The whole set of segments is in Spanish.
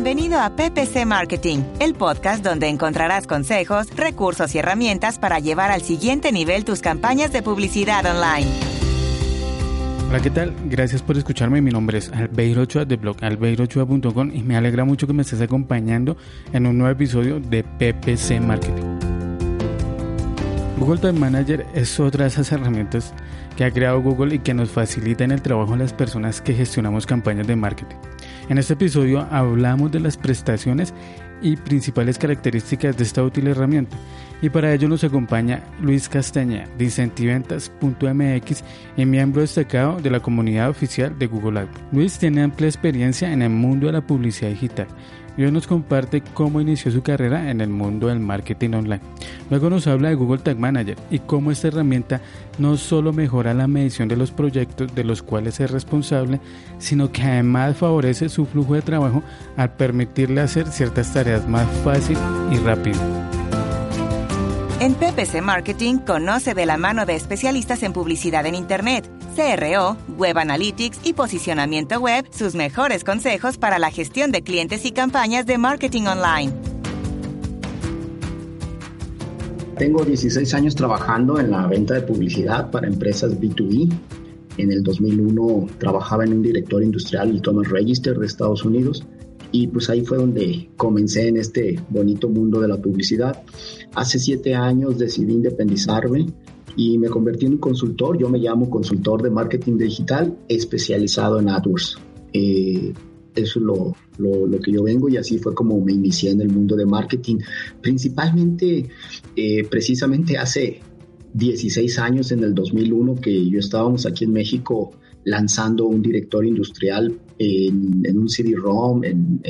Bienvenido a PPC Marketing, el podcast donde encontrarás consejos, recursos y herramientas para llevar al siguiente nivel tus campañas de publicidad online. Hola, ¿qué tal? Gracias por escucharme. Mi nombre es Albeiro Ochoa de blog albeirochoa.com y me alegra mucho que me estés acompañando en un nuevo episodio de PPC Marketing. Google Tag Manager es otra de esas herramientas que ha creado Google y que nos facilitan el trabajo a las personas que gestionamos campañas de marketing. En este episodio hablamos de las prestaciones y principales características de esta útil herramienta. Y para ello nos acompaña Luis Castaña de Incentiventas.mx y miembro destacado de la comunidad oficial de Google Ads. Luis tiene amplia experiencia en el mundo de la publicidad digital y hoy nos comparte cómo inició su carrera en el mundo del marketing online. Luego nos habla de Google Tag Manager y cómo esta herramienta no solo mejora la medición de los proyectos de los cuales es responsable, sino que además favorece su flujo de trabajo al permitirle hacer ciertas tareas más fácil y rápido. En PPC Marketing conoce de la mano de especialistas en publicidad en Internet, CRO, Web Analytics y posicionamiento web sus mejores consejos para la gestión de clientes y campañas de marketing online. Tengo 16 años trabajando en la venta de publicidad para empresas B2B. En el 2001 trabajaba en un director industrial, el Thomas Register de Estados Unidos y pues ahí fue donde comencé en este bonito mundo de la publicidad. Hace siete años decidí independizarme y me convertí en un consultor. Yo me llamo consultor de marketing digital especializado en AdWords. Eh, eso es lo, lo, que yo vengo y así fue como me inicié en el mundo de marketing. Principalmente, eh, precisamente hace 16 años, en el 2001, que yo estábamos aquí en México lanzando un director industrial en, un CD-ROM, en,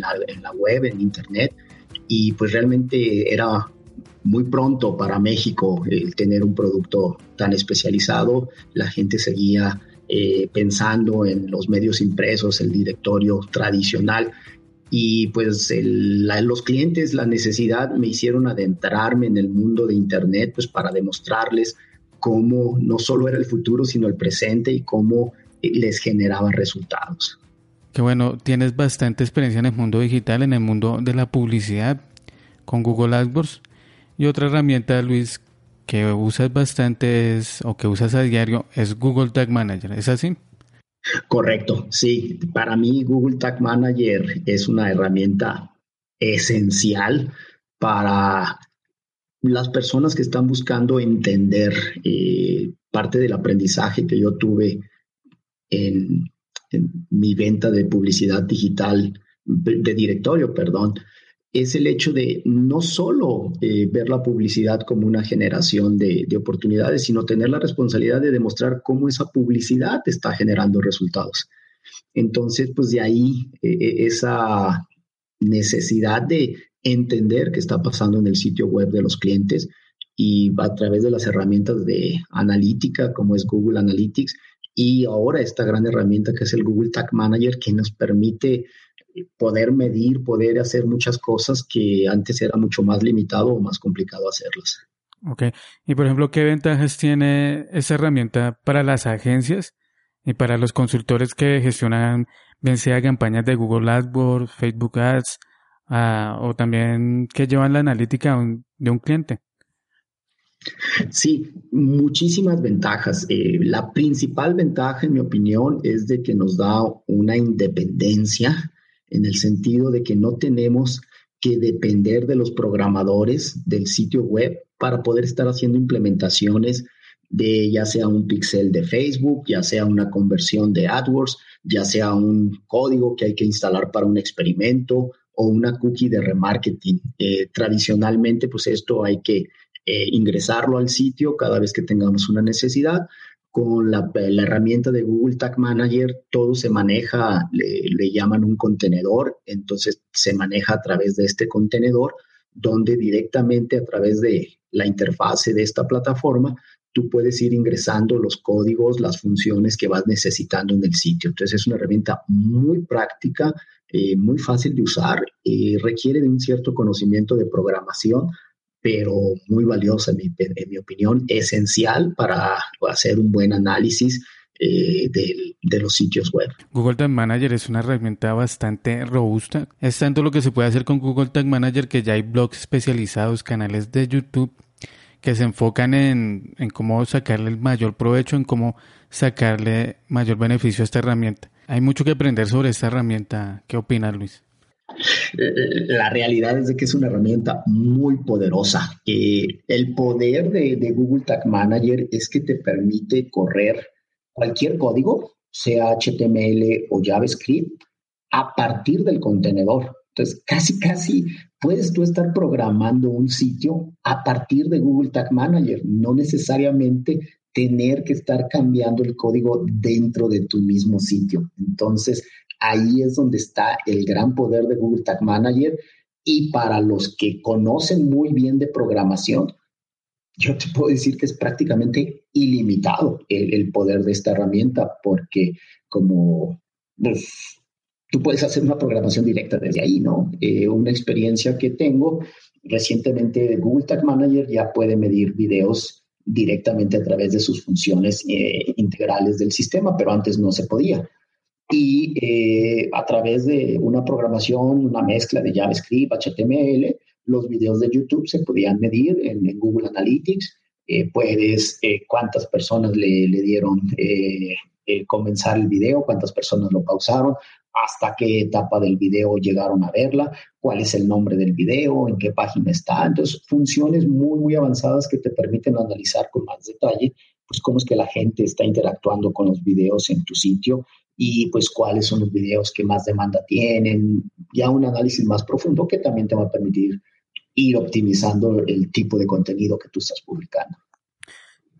la, web, en Internet, y pues realmente era muy pronto para México el tener un producto tan especializado. La gente seguía eh, pensando en los medios impresos, el directorio tradicional. Y pues los clientes, la necesidad me hicieron adentrarme en el mundo de Internet pues para demostrarles cómo no solo era el futuro, sino el presente y cómo eh, les generaba resultados. Qué bueno, tienes bastante experiencia en el mundo digital, en el mundo de la publicidad con Google AdWords. Y otra herramienta, Luis, que usas bastante es, o que usas a diario es Google Tag Manager. ¿Es así? Correcto, sí. Para mí Google Tag Manager es una herramienta esencial para las personas que están buscando entender eh, parte del aprendizaje que yo tuve en, mi venta de publicidad digital, de directorio, perdón, es el hecho de no solo eh, ver la publicidad como una generación de, oportunidades, sino tener la responsabilidad de demostrar cómo esa publicidad está generando resultados. Entonces, pues de ahí eh, esa necesidad de entender qué está pasando en el sitio web de los clientes y a través de las herramientas de analítica como es Google Analytics y ahora esta gran herramienta que es el Google Tag Manager que nos permite poder medir, poder hacer muchas cosas que antes era mucho más limitado o más complicado hacerlas. Ok. Y por ejemplo, ¿qué ventajas tiene esa herramienta para las agencias y para los consultores que gestionan, bien sea campañas de Google AdWords, Facebook Ads, Ah, o también que llevan la analítica de un cliente. Sí, muchísimas ventajas. Eh, la principal ventaja, en mi opinión, es de que nos da una independencia en el sentido de que no tenemos que depender de los programadores del sitio web para poder estar haciendo implementaciones de ya sea un pixel de Facebook, ya sea una conversión de AdWords, ya sea un código que hay que instalar para un experimento o una cookie de remarketing. Tradicionalmente, pues esto hay que eh, ingresarlo al sitio cada vez que tengamos una necesidad. Con la, herramienta de Google Tag Manager, todo se maneja, le, le llaman un contenedor, entonces se maneja a través de este contenedor, donde directamente a través de la interfase de esta plataforma tú puedes ir ingresando los códigos, las funciones que vas necesitando en el sitio. Entonces es una herramienta muy práctica, eh, muy fácil de usar, eh, requiere de un cierto conocimiento de programación, pero muy valiosa en mi, opinión, esencial para hacer un buen análisis eh, de, los sitios web. Google Tag Manager es una herramienta bastante robusta. Es tanto lo que se puede hacer con Google Tag Manager que ya hay blogs especializados, canales de YouTube que se enfocan en, en cómo sacarle el mayor provecho, en cómo sacarle mayor beneficio a esta herramienta. Hay mucho que aprender sobre esta herramienta. ¿Qué opinas, Luis? La realidad es de que es una herramienta muy poderosa. Eh, el poder de, de, Google Tag Manager es que te permite correr cualquier código, sea HTML o JavaScript, a partir del contenedor. Entonces, casi, casi puedes tú estar programando un sitio a partir de Google Tag Manager, no necesariamente tener que estar cambiando el código dentro de tu mismo sitio. Entonces, ahí es donde está el gran poder de Google Tag Manager. Y para los que conocen muy bien de programación, yo te puedo decir que es prácticamente ilimitado el, poder de esta herramienta, porque como pues, tú puedes hacer una programación directa desde ahí, ¿no? Eh, una experiencia que tengo recientemente, Google Tag Manager ya puede medir videos directamente a través de sus funciones eh, integrales del sistema, pero antes no se podía. Y eh, a través de una programación, una mezcla de JavaScript, HTML, los videos de YouTube se podían medir en, Google Analytics. Eh, puedes, cuántas personas le, le dieron comenzar el video, cuántas personas lo pausaron, hasta qué etapa del video llegaron a verla, cuál es el nombre del video, en qué página está. Entonces, funciones muy, muy avanzadas que te permiten analizar con más detalle, pues cómo es que la gente está interactuando con los videos en tu sitio y pues cuáles son los videos que más demanda tienen, ya un análisis más profundo que también te va a permitir ir optimizando el tipo de contenido que tú estás publicando.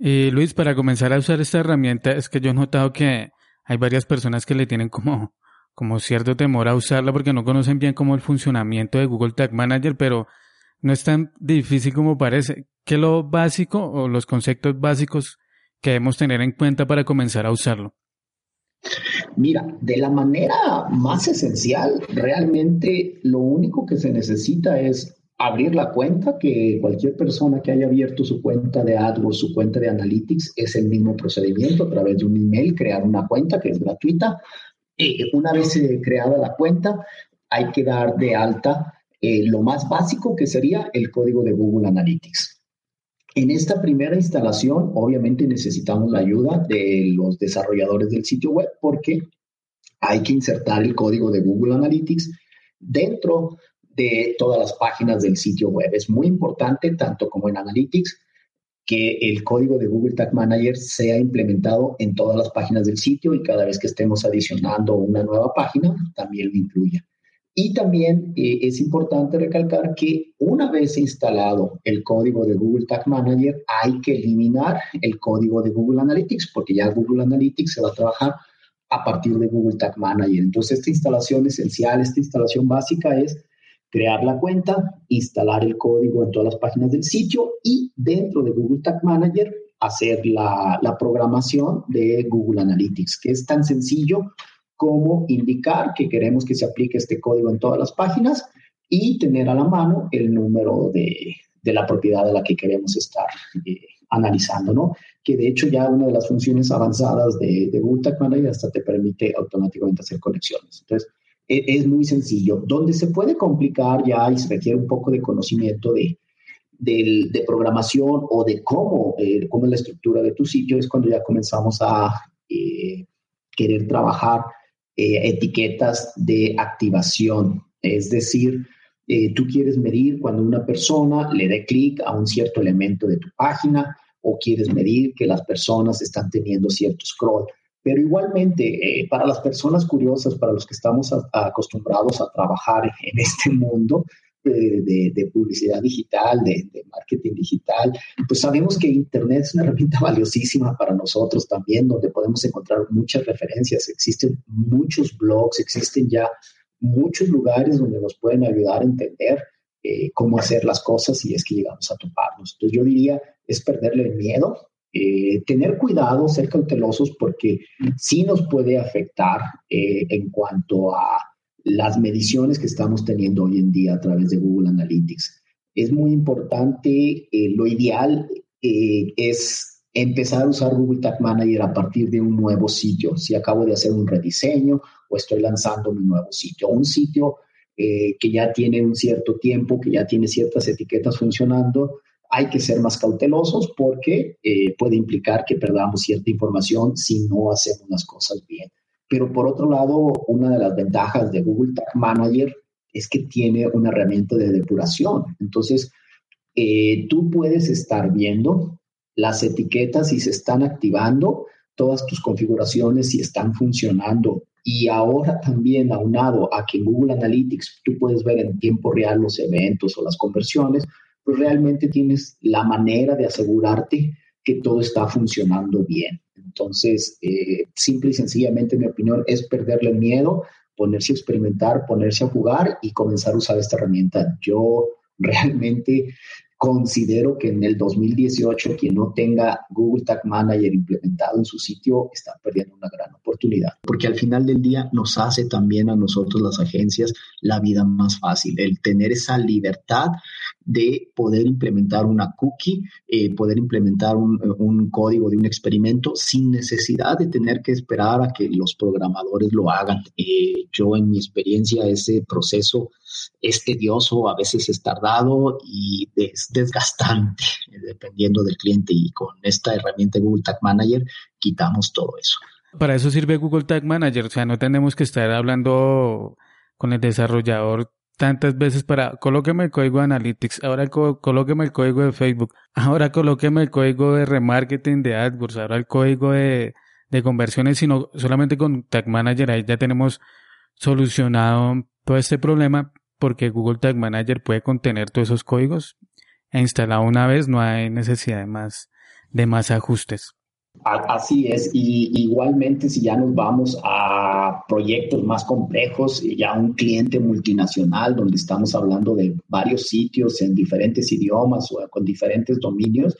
Eh, Luis, para comenzar a usar esta herramienta, es que yo he notado que hay varias personas que le tienen como como cierto temor a usarla porque no conocen bien cómo el funcionamiento de Google Tag Manager, pero no es tan difícil como parece. ¿Qué lo básico o los conceptos básicos que debemos tener en cuenta para comenzar a usarlo? Mira, de la manera más esencial, realmente lo único que se necesita es abrir la cuenta, que cualquier persona que haya abierto su cuenta de AdWords, su cuenta de Analytics, es el mismo procedimiento a través de un email, crear una cuenta que es gratuita, eh, una vez eh, creada la cuenta, hay que dar de alta eh, lo más básico que sería el código de Google Analytics. En esta primera instalación, obviamente necesitamos la ayuda de los desarrolladores del sitio web porque hay que insertar el código de Google Analytics dentro de todas las páginas del sitio web. Es muy importante, tanto como en Analytics, que el código de Google Tag Manager sea implementado en todas las páginas del sitio y cada vez que estemos adicionando una nueva página, también lo incluya. Y también eh, es importante recalcar que una vez instalado el código de Google Tag Manager, hay que eliminar el código de Google Analytics, porque ya Google Analytics se va a trabajar a partir de Google Tag Manager. Entonces, esta instalación esencial, esta instalación básica es crear la cuenta, instalar el código en todas las páginas del sitio y dentro de Google Tag Manager hacer la, programación de Google Analytics, que es tan sencillo como indicar que queremos que se aplique este código en todas las páginas y tener a la mano el número de, la propiedad de la que queremos estar eh, analizando, ¿no? Que de hecho ya una de las funciones avanzadas de, de Google Tag Manager hasta te permite automáticamente hacer conexiones. Entonces, es muy sencillo. Donde se puede complicar ya y se requiere un poco de conocimiento de, de, programación o de cómo, eh, cómo es la estructura de tu sitio, es cuando ya comenzamos a eh, querer trabajar eh, etiquetas de activación. Es decir, tú quieres medir cuando una persona le dé clic a un cierto elemento de tu página o quieres medir que las personas están teniendo cierto scroll. Pero igualmente, eh, para las personas curiosas, para los que estamos acostumbrados a trabajar en este mundo de, publicidad digital, de, marketing digital, pues sabemos que Internet es una herramienta valiosísima para nosotros también, donde podemos encontrar muchas referencias. Existen muchos blogs, existen ya muchos lugares donde nos pueden ayudar a entender eh, cómo hacer las cosas si es que llegamos a toparnos. Entonces yo diría, es perderle el miedo, eh, tener cuidado, ser cautelosos, porque sí nos puede afectar eh, en cuanto a las mediciones que estamos teniendo hoy en día a través de Google Analytics. Es muy importante, eh, lo ideal es empezar a usar Google Tag Manager a partir de un nuevo sitio. Si acabo de hacer un rediseño o estoy lanzando mi nuevo sitio, un sitio eh, que ya tiene un cierto tiempo, que ya tiene ciertas etiquetas funcionando, hay que ser más cautelosos porque eh, puede implicar que perdamos cierta información si no hacemos las cosas bien. Pero por otro lado, una de las ventajas de Google Tag Manager es que tiene una herramienta de depuración. Entonces, eh, tú puedes estar viendo las etiquetas si se están activando, todas tus configuraciones si están funcionando. Y ahora también aunado a que en Google Analytics tú puedes ver en tiempo real los eventos o las conversiones, pues realmente tienes la manera de asegurarte que todo está funcionando bien. Entonces, eh, simple y sencillamente, mi opinión es perderle el miedo, ponerse a experimentar, ponerse a jugar y comenzar a usar esta herramienta. Yo realmente Considero que en el 2018 quien no tenga Google Tag Manager implementado en su sitio está perdiendo una gran oportunidad, porque al final del día nos hace también a nosotros las agencias la vida más fácil, el tener esa libertad de poder implementar una cookie, eh, poder implementar un, código de un experimento sin necesidad de tener que esperar a que los programadores lo hagan. Eh, yo en mi experiencia ese proceso es tedioso, a veces es tardado y es desgastante, dependiendo del cliente. Y con esta herramienta Google Tag Manager quitamos todo eso. Para eso sirve Google Tag Manager, o sea, no tenemos que estar hablando con el desarrollador tantas veces para colóqueme el código de Analytics, ahora colóqueme el código de Facebook, ahora colóqueme el código de remarketing de AdWords, ahora el código de, de conversiones, sino solamente con Tag Manager ahí ya tenemos solucionado todo este problema porque Google Tag Manager puede contener todos esos códigos e instalado una vez no hay necesidad de más, de más ajustes. Así es, y igualmente si ya nos vamos a proyectos más complejos, ya un cliente multinacional donde estamos hablando de varios sitios en diferentes idiomas o con diferentes dominios,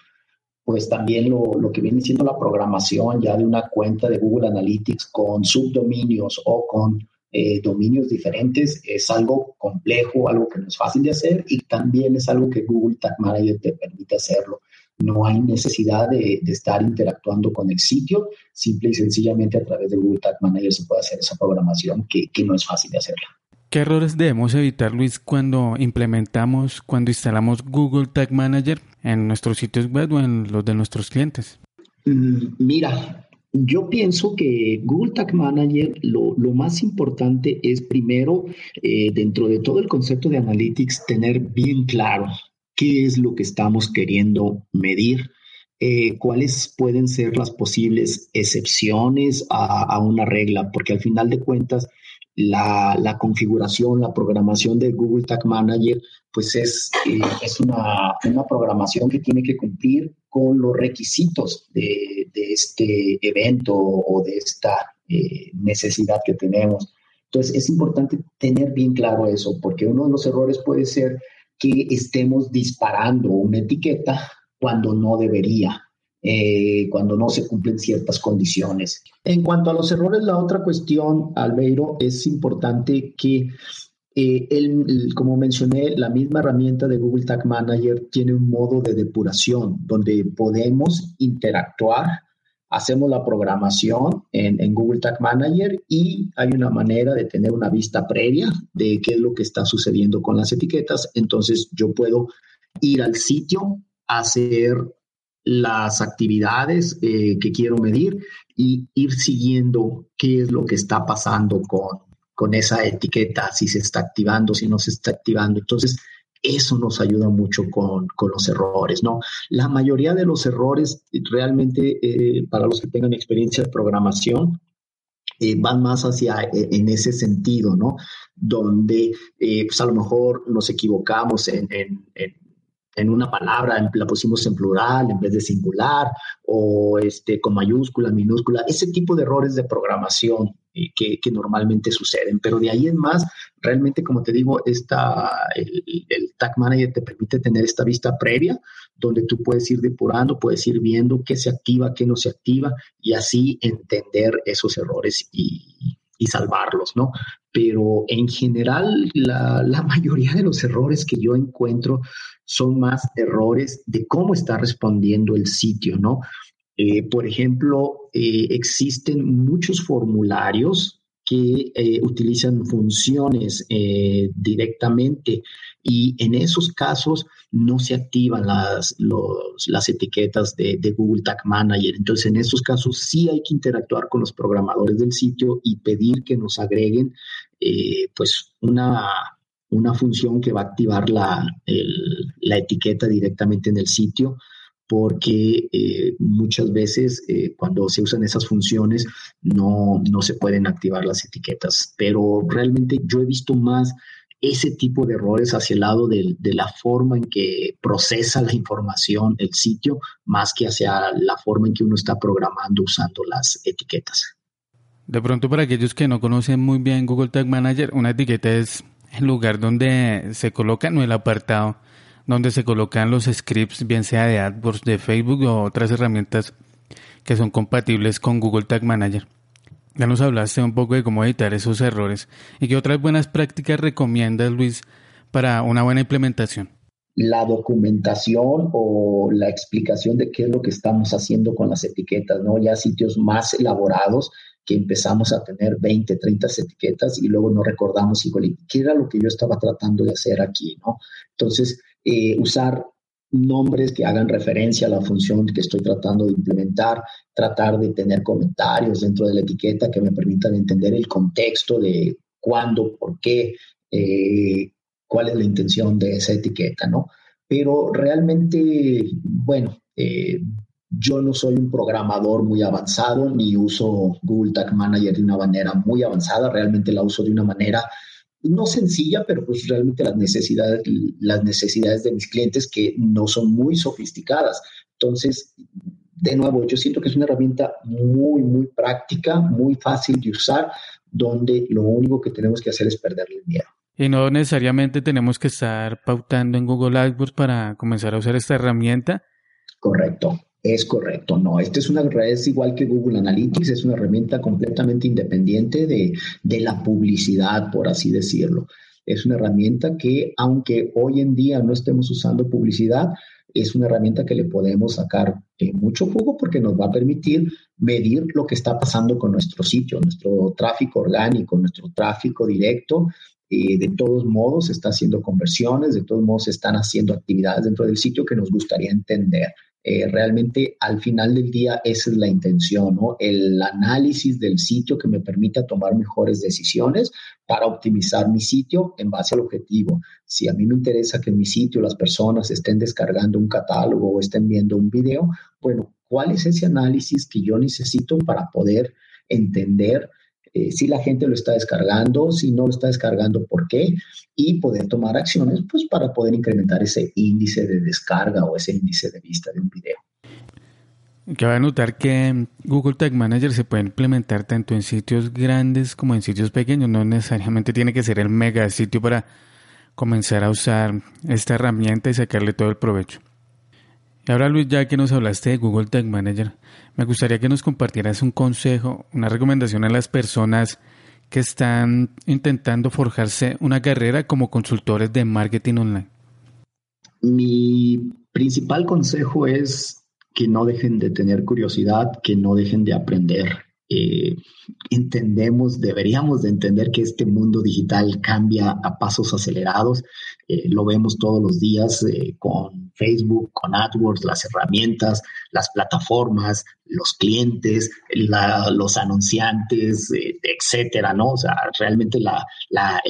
pues también lo, lo que viene siendo la programación ya de una cuenta de Google Analytics con subdominios o con eh, dominios diferentes es algo complejo, algo que no es fácil de hacer y también es algo que Google Tag Manager te permite hacerlo. No hay necesidad de, estar interactuando con el sitio, simple y sencillamente a través de Google Tag Manager se puede hacer esa programación que, no es fácil de hacerla. ¿Qué errores debemos evitar, Luis, cuando implementamos, cuando instalamos Google Tag Manager en nuestros sitios web o en los de nuestros clientes? Mm, mira, yo pienso que Google Tag Manager lo, más importante es primero, eh, dentro de todo el concepto de Analytics, tener bien claro qué es lo que estamos queriendo medir, eh, cuáles pueden ser las posibles excepciones a, una regla, porque al final de cuentas la, configuración, la programación de Google Tag Manager, pues es, eh, es una, una programación que tiene que cumplir con los requisitos de, este evento o de esta eh, necesidad que tenemos. Entonces, es importante tener bien claro eso, porque uno de los errores puede ser que estemos disparando una etiqueta cuando no debería, eh, cuando no se cumplen ciertas condiciones. En cuanto a los errores, la otra cuestión, Albeiro, es importante que eh, como mencioné, la misma herramienta de Google Tag Manager tiene un modo de depuración donde podemos interactuar, hacemos la programación en, Google Tag Manager y hay una manera de tener una vista previa de qué es lo que está sucediendo con las etiquetas. Entonces yo puedo ir al sitio, hacer las actividades eh, que quiero medir y ir siguiendo qué es lo que está pasando con, con esa etiqueta, si se está activando, si no se está activando. Entonces, eso nos ayuda mucho con, los errores, ¿no? La mayoría de los errores realmente, eh, para los que tengan experiencia de programación, eh, van más hacia eh, en ese sentido, ¿no? Donde pues a lo mejor nos equivocamos en, en una palabra, la pusimos en plural en vez de singular, o este, con mayúscula, minúscula, ese tipo de errores de programación eh, que, normalmente suceden. Pero de ahí en más, realmente, como te digo, esta, el, el, Tag Manager te permite tener esta vista previa, donde tú puedes ir depurando, puedes ir viendo qué se activa, qué no se activa, y así entender esos errores y, y salvarlos, ¿no? Pero en general, la, la, mayoría de los errores que yo encuentro son más errores de cómo está respondiendo el sitio, ¿no? Eh, por ejemplo, eh, existen muchos formularios que eh, utilizan funciones directamente y en esos casos no se activan las, las etiquetas de, Google Tag Manager. Entonces, en esos casos sí hay que interactuar con los programadores del sitio y pedir que nos agreguen pues una, una función que va a activar la, la etiqueta directamente en el sitio porque eh, muchas veces eh, cuando se usan esas funciones no, no se pueden activar las etiquetas. Pero realmente yo he visto más ese tipo de errores hacia el lado de, la forma en que procesa la información el sitio, más que hacia la forma en que uno está programando usando las etiquetas. De pronto, para aquellos que no conocen muy bien Google Tag Manager, una etiqueta es el lugar donde se coloca, no el apartado donde se colocan los scripts, bien sea de AdWords, de Facebook o otras herramientas que son compatibles con Google Tag Manager. Ya nos hablaste un poco de cómo editar esos errores y qué otras buenas prácticas recomiendas, Luis, para una buena implementación. La documentación o la explicación de qué es lo que estamos haciendo con las etiquetas, ¿no? Ya sitios más elaborados que empezamos a tener 20, 30 etiquetas y luego no recordamos, igual, ¿qué era lo que yo estaba tratando de hacer aquí, no? Entonces, eh, usar nombres que hagan referencia a la función que estoy tratando de implementar, tratar de tener comentarios dentro de la etiqueta que me permitan entender el contexto de cuándo, por qué, eh, cuál es la intención de esa etiqueta, ¿no? Pero realmente, bueno, eh, yo no soy un programador muy avanzado ni uso Google Tag Manager de una manera muy avanzada, realmente la uso de una manera no sencilla, pero pues realmente las necesidades, las necesidades de mis clientes que no son muy sofisticadas. Entonces, de nuevo, yo siento que es una herramienta muy, muy práctica, muy fácil de usar, donde lo único que tenemos que hacer es perderle el miedo. Y no necesariamente tenemos que estar pautando en Google AdWords para comenzar a usar esta herramienta. Correcto. Es correcto, no. Esta es una es igual que Google Analytics, es una herramienta completamente independiente de, la publicidad, por así decirlo. Es una herramienta que, aunque hoy en día no estemos usando publicidad, es una herramienta que le podemos sacar eh, mucho jugo porque nos va a permitir medir lo que está pasando con nuestro sitio, nuestro tráfico orgánico, nuestro tráfico directo. Eh, de todos modos, se está haciendo conversiones, de todos modos, se están haciendo actividades dentro del sitio que nos gustaría entender. Eh, realmente al final del día esa es la intención, ¿no? El análisis del sitio que me permita tomar mejores decisiones para optimizar mi sitio en base al objetivo. Si a mí me interesa que en mi sitio las personas estén descargando un catálogo o estén viendo un video, bueno, ¿cuál es ese análisis que yo necesito para poder entender eh, si la gente lo está descargando, si no lo está descargando, por qué, y poder tomar acciones pues, para poder incrementar ese índice de descarga o ese índice de vista de un video. A notar que Google Tag Manager se puede implementar tanto en sitios grandes como en sitios pequeños. No necesariamente tiene que ser el mega sitio para comenzar a usar esta herramienta y sacarle todo el provecho. Y ahora Luis, ya que nos hablaste de Google Tag Manager, me gustaría que nos compartieras un consejo, una recomendación a las personas que están intentando forjarse una carrera como consultores de marketing online. Mi principal consejo es que no dejen de tener curiosidad, que no dejen de aprender. Eh, entendemos, deberíamos de entender que este mundo digital cambia a pasos acelerados. Eh, lo vemos todos los días eh, con Facebook, con AdWords, las herramientas, las plataformas, los clientes, los anunciantes, etcétera, ¿no? O sea, realmente la, la,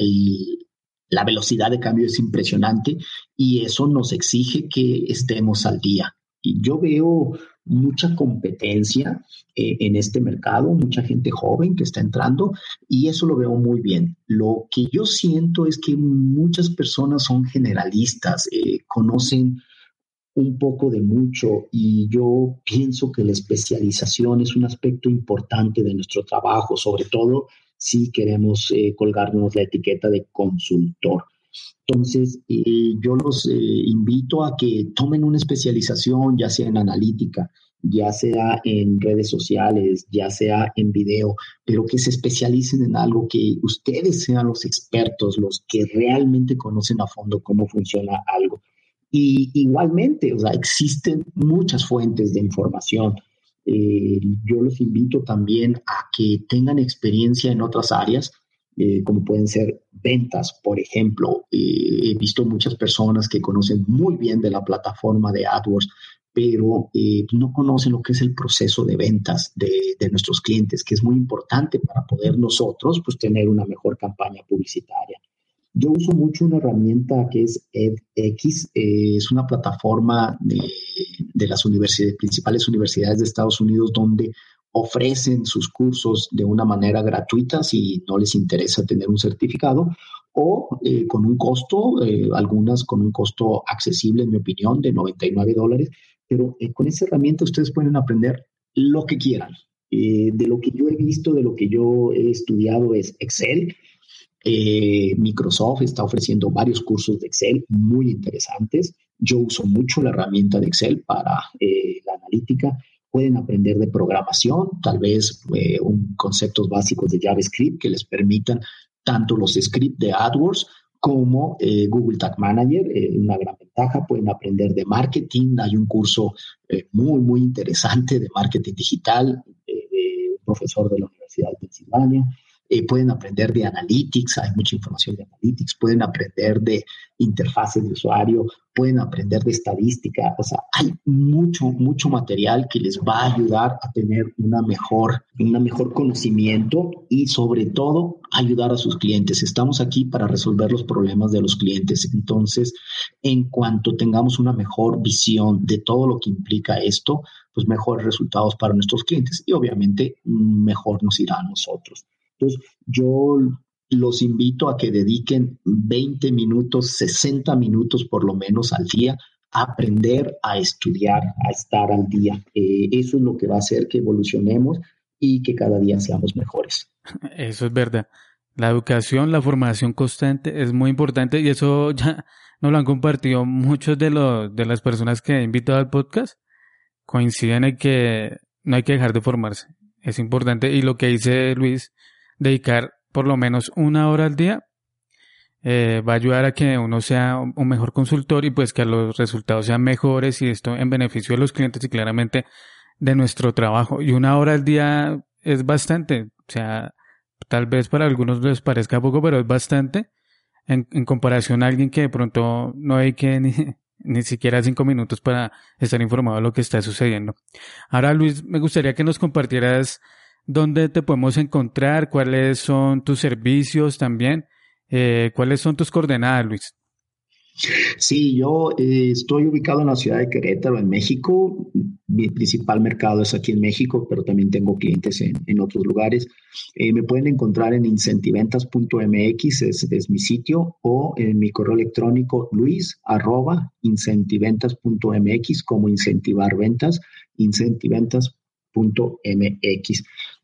la velocidad de cambio es impresionante y eso nos exige que estemos al día. Y yo veo mucha competencia eh, en este mercado, mucha gente joven que está entrando y eso lo veo muy bien. Lo que yo siento es que muchas personas son generalistas, eh, conocen un poco de mucho y yo pienso que la especialización es un aspecto importante de nuestro trabajo, sobre todo si queremos eh, colgarnos la etiqueta de consultor. Entonces, eh, yo los eh, invito a que tomen una especialización, ya sea en analítica, ya sea en redes sociales, ya sea en video, pero que se especialicen en algo que ustedes sean los expertos, los que realmente conocen a fondo cómo funciona algo. Y igualmente, o sea, existen muchas fuentes de información. Eh, yo los invito también a que tengan experiencia en otras áreas, eh, como pueden ser ventas, por ejemplo. he visto muchas personas que conocen muy bien de la plataforma de AdWords, pero no conocen lo que es el proceso de ventas de, de, nuestros clientes, que es muy importante para poder nosotros pues, tener una mejor campaña publicitaria. Yo uso mucho una herramienta que es edX, eh, es una plataforma de, de las universidades, principales universidades de Estados Unidos donde ofrecen sus cursos de una manera gratuita si no les interesa tener un certificado o eh, con un costo, eh, algunas con un costo accesible, en mi opinión, de 99 dólares, pero con esa herramienta ustedes pueden aprender lo que quieran. de lo que yo he visto, de lo que yo he estudiado es Excel, eh, Microsoft está ofreciendo varios cursos de Excel muy interesantes. Yo uso mucho la herramienta de Excel para eh, la analítica. Pueden aprender de programación, tal vez eh, un, conceptos básicos de JavaScript que les permitan tanto los scripts de AdWords como Google Tag Manager, una gran ventaja. Pueden aprender de marketing. Hay un curso muy, muy interesante de marketing digital de un profesor de la Universidad de Pensilvania. Eh, pueden aprender de analytics, hay mucha información de analytics, pueden aprender de interfaces de usuario, pueden aprender de estadística, o sea, hay mucho, mucho material que les va a ayudar a tener una mejor, una mejor conocimiento y sobre todo ayudar a sus clientes. Estamos aquí para resolver los problemas de los clientes. Entonces, en cuanto tengamos una mejor visión de todo lo que implica esto, pues mejores resultados para nuestros clientes y obviamente mejor nos irá a nosotros. Entonces, yo los invito a que dediquen 20 minutos, 60 minutos por lo menos al día a aprender, a estudiar, a estar al día. Eh, eso es lo que va a hacer que evolucionemos y que cada día seamos mejores. Eso es verdad. La educación, la formación constante es muy importante y eso ya nos lo han compartido muchos de, los, de las personas que he invitado al podcast. Coinciden en que no hay que dejar de formarse. Es importante y lo que dice Luis, dedicar por lo menos una hora al día eh, va a ayudar a que uno sea un mejor consultor y pues que los resultados sean mejores y esto en beneficio de los clientes y claramente de nuestro trabajo. Y una hora al día es bastante, o sea, tal vez para algunos les parezca poco, pero es bastante en, en comparación a alguien que de pronto no hay que ni, ni siquiera cinco minutos para estar informado de lo que está sucediendo. Ahora, Luis, me gustaría que nos compartieras dónde te podemos encontrar, cuáles son tus servicios también, eh, cuáles son tus coordenadas, Luis. Sí, yo eh, estoy ubicado en la ciudad de Querétaro, en México. Mi principal mercado es aquí en México, pero también tengo clientes en, otros lugares. Eh, me pueden encontrar en incentiventas.mx, es, es, mi sitio, o en mi correo electrónico luis como incentivar ventas, incentiventas.mx.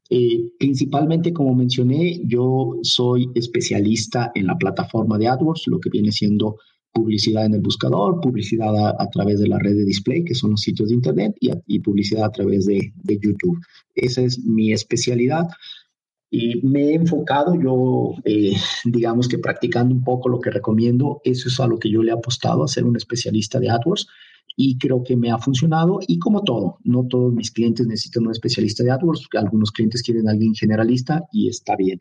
Eh, principalmente, como mencioné, yo soy especialista en la plataforma de AdWords, lo que viene siendo publicidad en el buscador, publicidad a, través de la red de display, que son los sitios de Internet, y, publicidad a través de, YouTube. Esa es mi especialidad. Y me he enfocado, yo, eh, digamos que practicando un poco lo que recomiendo, eso es a lo que yo le he apostado, a ser un especialista de AdWords y creo que me ha funcionado y como todo, no todos mis clientes necesitan un especialista de AdWords, algunos clientes quieren a alguien generalista y está bien.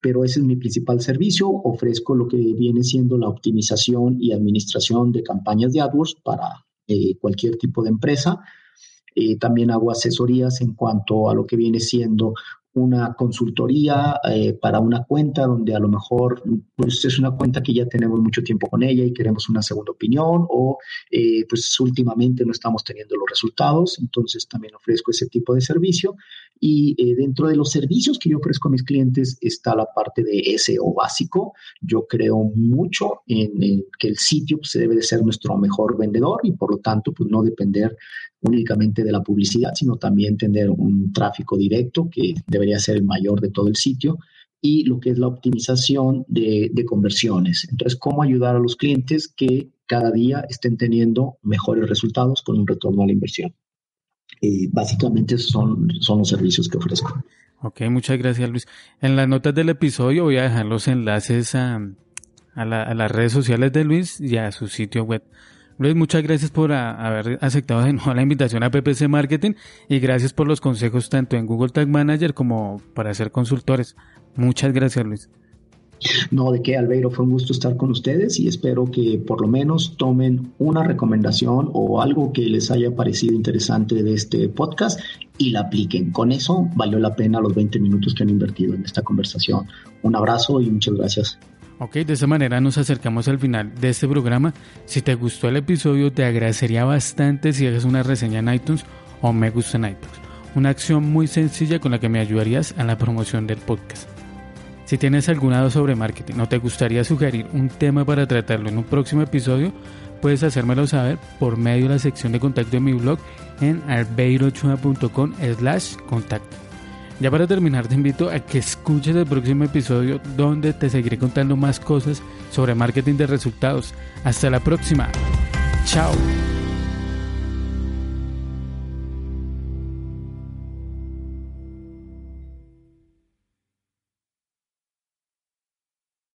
Pero ese es mi principal servicio, ofrezco lo que viene siendo la optimización y administración de campañas de AdWords para eh, cualquier tipo de empresa. Eh, también hago asesorías en cuanto a lo que viene siendo una consultoría eh, para una cuenta donde a lo mejor pues es una cuenta que ya tenemos mucho tiempo con ella y queremos una segunda opinión o eh, pues últimamente no estamos teniendo los resultados, entonces también ofrezco ese tipo de servicio y eh, dentro de los servicios que yo ofrezco a mis clientes está la parte de SEO básico. Yo creo mucho en, que el sitio pues, debe de ser nuestro mejor vendedor y por lo tanto pues no depender únicamente de la publicidad, sino también tener un tráfico directo que debería ser el mayor de todo el sitio y lo que es la optimización de, conversiones. Entonces, cómo ayudar a los clientes que cada día estén teniendo mejores resultados con un retorno a la inversión. Y básicamente son, son los servicios que ofrezco. Ok, muchas gracias Luis. En las notas del episodio voy a dejar los enlaces a, a las redes sociales de Luis y a su sitio web Luis, muchas gracias por haber aceptado de nuevo la invitación a PPC Marketing y gracias por los consejos tanto en Google Tag Manager como para ser consultores. Muchas gracias, Luis. No, de qué, Albeiro, fue un gusto estar con ustedes y espero que por lo menos tomen una recomendación o algo que les haya parecido interesante de este podcast y la apliquen. Con eso valió la pena los 20 minutos que han invertido en esta conversación. Un abrazo y muchas gracias. Ok, de esa manera nos acercamos al final de este programa. Si te gustó el episodio, te agradecería bastante si haces una reseña en iTunes o me gusta en iTunes. Una acción muy sencilla con la que me ayudarías a la promoción del podcast. Si tienes alguna duda sobre marketing o te gustaría sugerir un tema para tratarlo en un próximo episodio, puedes hacérmelo saber por medio de la sección de contacto de mi blog en albeirochua.com slash contacto. Ya para terminar te invito a que escuches el próximo episodio donde te seguiré contando más cosas sobre marketing de resultados. Hasta la próxima. Chao.